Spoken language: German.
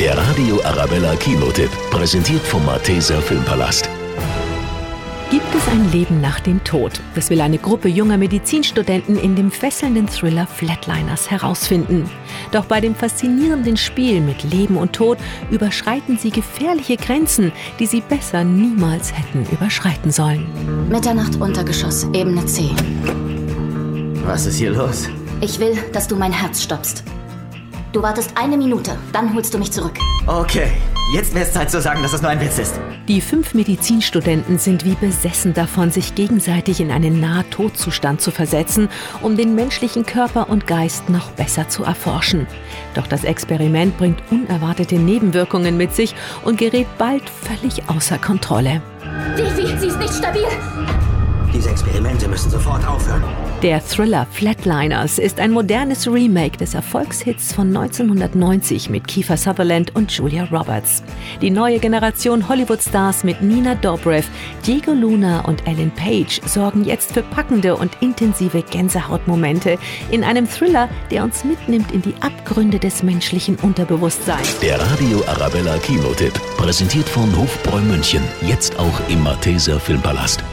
Der Radio Arabella Kinotipp, präsentiert vom Malteser Filmpalast. Gibt es ein Leben nach dem Tod? Das will eine Gruppe junger Medizinstudenten in dem fesselnden Thriller Flatliners herausfinden. Doch bei dem faszinierenden Spiel mit Leben und Tod überschreiten sie gefährliche Grenzen, die sie besser niemals hätten überschreiten sollen. Mitternacht Untergeschoss, Ebene C. Was ist hier los? Ich will, dass du mein Herz stoppst. Du wartest eine Minute, dann holst du mich zurück. Okay, jetzt wäre es Zeit zu sagen, dass das nur ein Witz ist. Die fünf Medizinstudenten sind wie besessen davon, sich gegenseitig in einen Nahtodzustand zu versetzen, um den menschlichen Körper und Geist noch besser zu erforschen. Doch das Experiment bringt unerwartete Nebenwirkungen mit sich und gerät bald völlig außer Kontrolle. Devi, sie ist nicht stabil. Diese Experimente müssen sofort aufhören. Der Thriller Flatliners ist ein modernes Remake des Erfolgshits von 1990 mit Kiefer Sutherland und Julia Roberts. Die neue Generation Hollywood-Stars mit Nina Dobrev, Diego Luna und Ellen Page sorgen jetzt für packende und intensive Gänsehautmomente in einem Thriller, der uns mitnimmt in die Abgründe des menschlichen Unterbewusstseins. Der Radio Arabella Kinotipp, präsentiert von Hofbräu München, jetzt auch im Malteser Filmpalast.